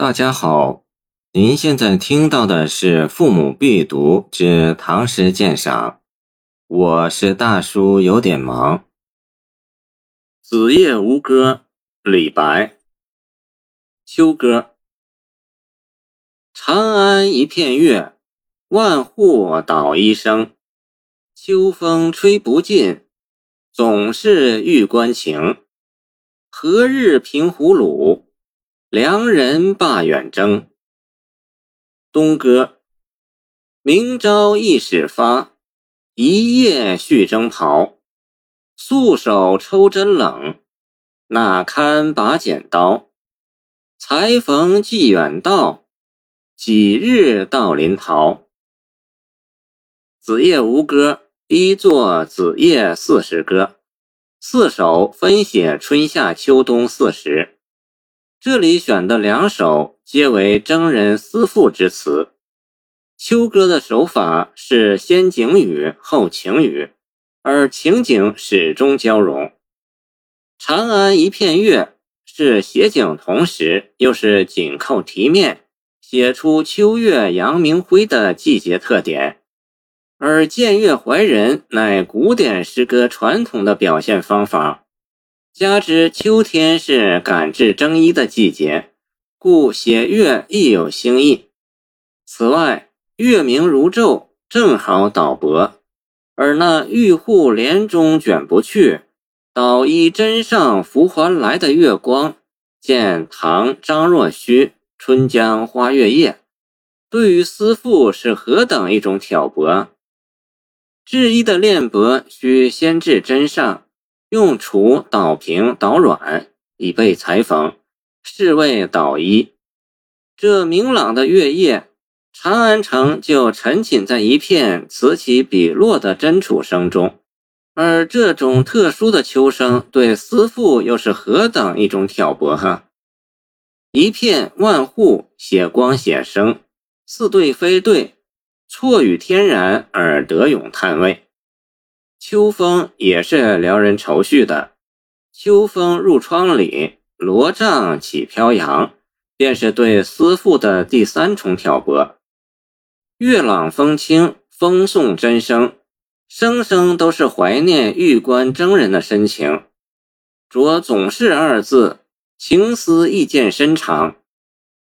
大家好，您现在听到的是《父母必读之唐诗鉴赏》，我是大叔，有点忙。《子夜吴歌》李白，秋歌。长安一片月，万户捣衣声。秋风吹不尽，总是玉关情。何日平胡虏？良人罢远征。东歌。明朝一始发，一夜续征袍。素手抽针冷，哪堪把剪刀？才逢寄远道，几日到临洮？子夜吴歌一作子夜四时歌，四首分写春夏秋冬四时。这里选的两首皆为征人思妇之词。秋歌的手法是先景语后情语，而情景始终交融。长安一片月是写景同时又是紧扣题面，写出秋月阳明辉的季节特点。而见月怀人乃古典诗歌传统的表现方法。加之秋天是赶制征衣的季节，故写月亦有新意。此外，月明如昼，正好倒薄，而那玉户帘中卷不去，捣衣砧上拂还来的月光，见唐张若虚《春江花月夜》，对于思妇是何等一种挑拨？制衣的链帛需先至砧上。用杵捣平捣软，以备裁缝，是谓捣衣。这明朗的月夜，长安城就沉浸在一片此起彼落的针杵声中。而这种特殊的秋声，对思妇又是何等一种挑拨哈！一片万户，写光写声，似对非对，错与天然而得咏叹味。秋风也是撩人愁绪的。秋风入窗里，罗帐起飘扬，便是对思妇的第三重挑拨。月朗风清，风送真声，声声都是怀念玉关征人的深情。着“总是”二字，情思意见深长。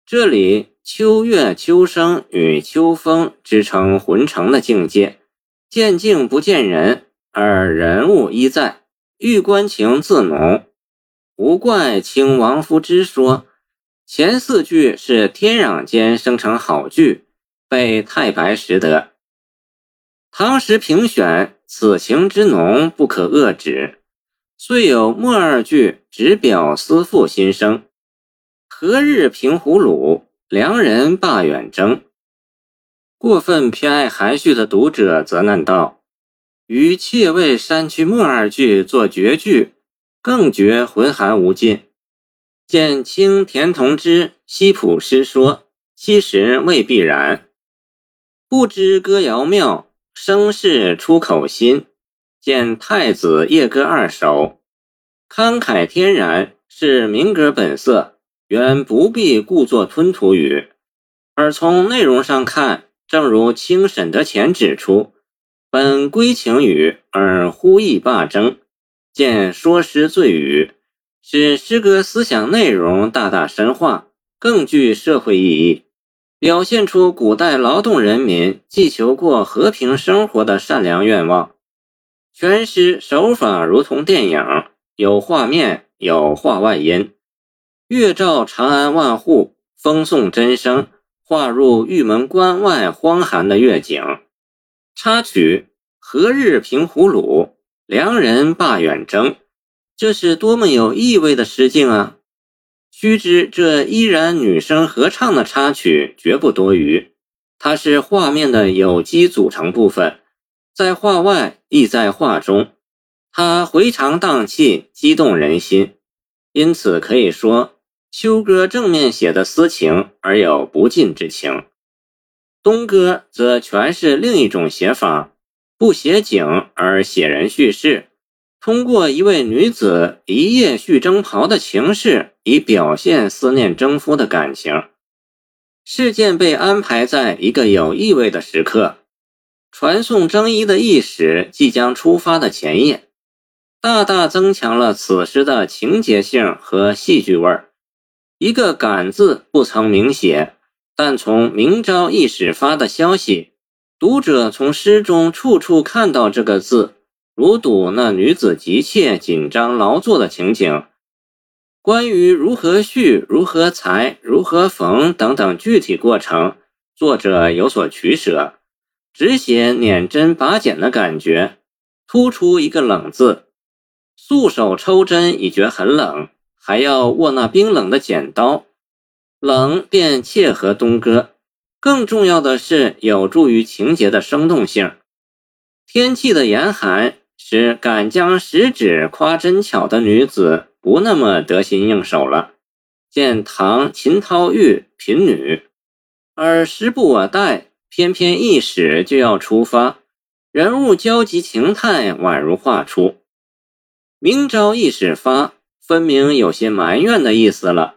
这里秋月秋声与秋风织成浑成的境界，见境不见人。而人物依在，玉关情自浓，无怪清王夫之说。前四句是天壤间生成好句，被太白识得。唐时评选此情之浓不可遏止，遂有末二句直表思妇心声：“何日平胡虏？良人罢远征。”过分偏爱含蓄的读者则难道。与妾为删去末二句做绝句，更觉浑含无尽。见清田同之《西浦诗说》，其实未必然。不知歌谣妙，声势出口心。见太子夜歌二首，慷慨天然是民歌本色，原不必故作吞吐语。而从内容上看，正如清沈德潜指出。本归情语，而呼意罢征，见说诗醉语，使诗歌思想内容大大深化，更具社会意义，表现出古代劳动人民寄求过和平生活的善良愿望。全诗手法如同电影，有画面，有画外音。月照长安万户，风送真声，画入玉门关外荒寒的月景。插曲“何日平胡虏？良人罢远征”，这是多么有意味的诗境啊！须知这依然女声合唱的插曲绝不多余，它是画面的有机组成部分，在画外亦在画中，它回肠荡气，激动人心。因此可以说，秋歌正面写的私情，而有不尽之情。东歌则全是另一种写法，不写景而写人叙事，通过一位女子一夜续征袍的情事，以表现思念征夫的感情，事件被安排在一个有意味的时刻，传送征衣的意识即将出发的前夜，大大增强了此时的情节性和戏剧味儿。一个“感”字不曾明写，但从明朝一始发的消息，读者从诗中处处看到这个字，如睹那女子急切、紧张、劳作的情景。关于如何续、如何裁、如何缝等等具体过程，作者有所取舍，只写捻针拔茧的感觉，突出一个“冷”字。素手抽针已觉很冷。还要握那冰冷的剪刀，冷便切合东哥。更重要的是，有助于情节的生动性。天气的严寒使敢将食指夸针巧的女子不那么得心应手了。见唐秦涛玉贫女，而时不我待，偏偏一使就要出发，人物焦急情态宛如画出。明朝一始发。分明有些埋怨的意思了。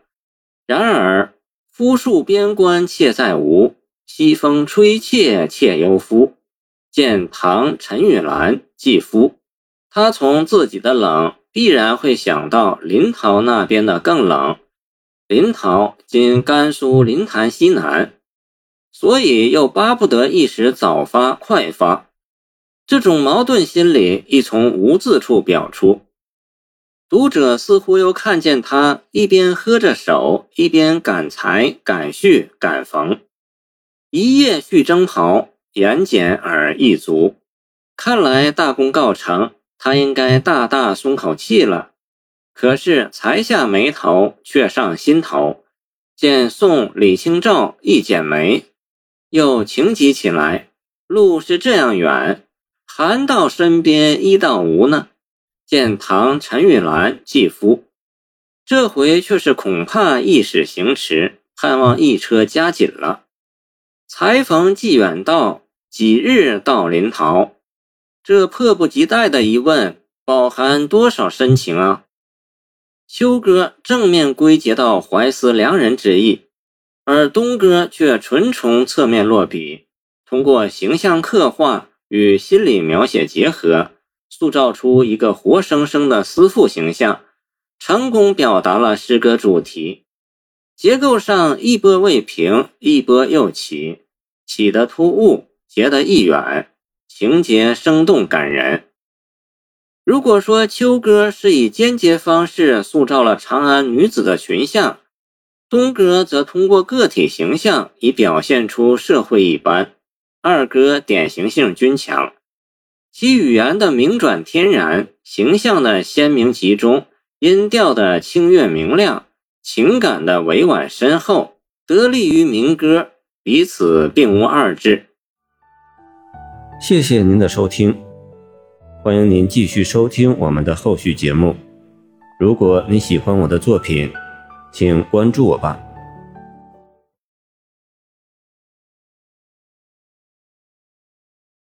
然而，夫戍边关妾在吴，西风吹妾妾犹夫。见唐陈玉兰继夫，他从自己的冷，必然会想到临洮那边的更冷。临洮今甘肃临潭西南，所以又巴不得一时早发快发。这种矛盾心理，亦从无字处表出。读者似乎又看见他一边喝着手，一边赶裁、赶续、赶缝，一夜续征袍，言简而意足。看来大功告成，他应该大大松口气了。可是才下眉头，却上心头。见送李清照一剪梅，又情急起来。路是这样远，寒到身边，衣到无呢？见唐陈玉兰继夫，这回却是恐怕一时行迟，盼望一车加紧了。才逢寄远道，几日到临洮？这迫不及待的一问，饱含多少深情啊！秋歌正面归结到怀思良人之意，而东哥却纯从侧面落笔，通过形象刻画与心理描写结合。塑造出一个活生生的思妇形象，成功表达了诗歌主题。结构上一波未平，一波又起，起得突兀，结得亦远，情节生动感人。如果说秋歌是以间接方式塑造了长安女子的群像，东歌则通过个体形象以表现出社会一般。二歌典型性均强。其语言的明转天然，形象的鲜明集中，音调的清越明亮，情感的委婉深厚，得力于民歌，彼此并无二致。谢谢您的收听，欢迎您继续收听我们的后续节目。如果你喜欢我的作品，请关注我吧。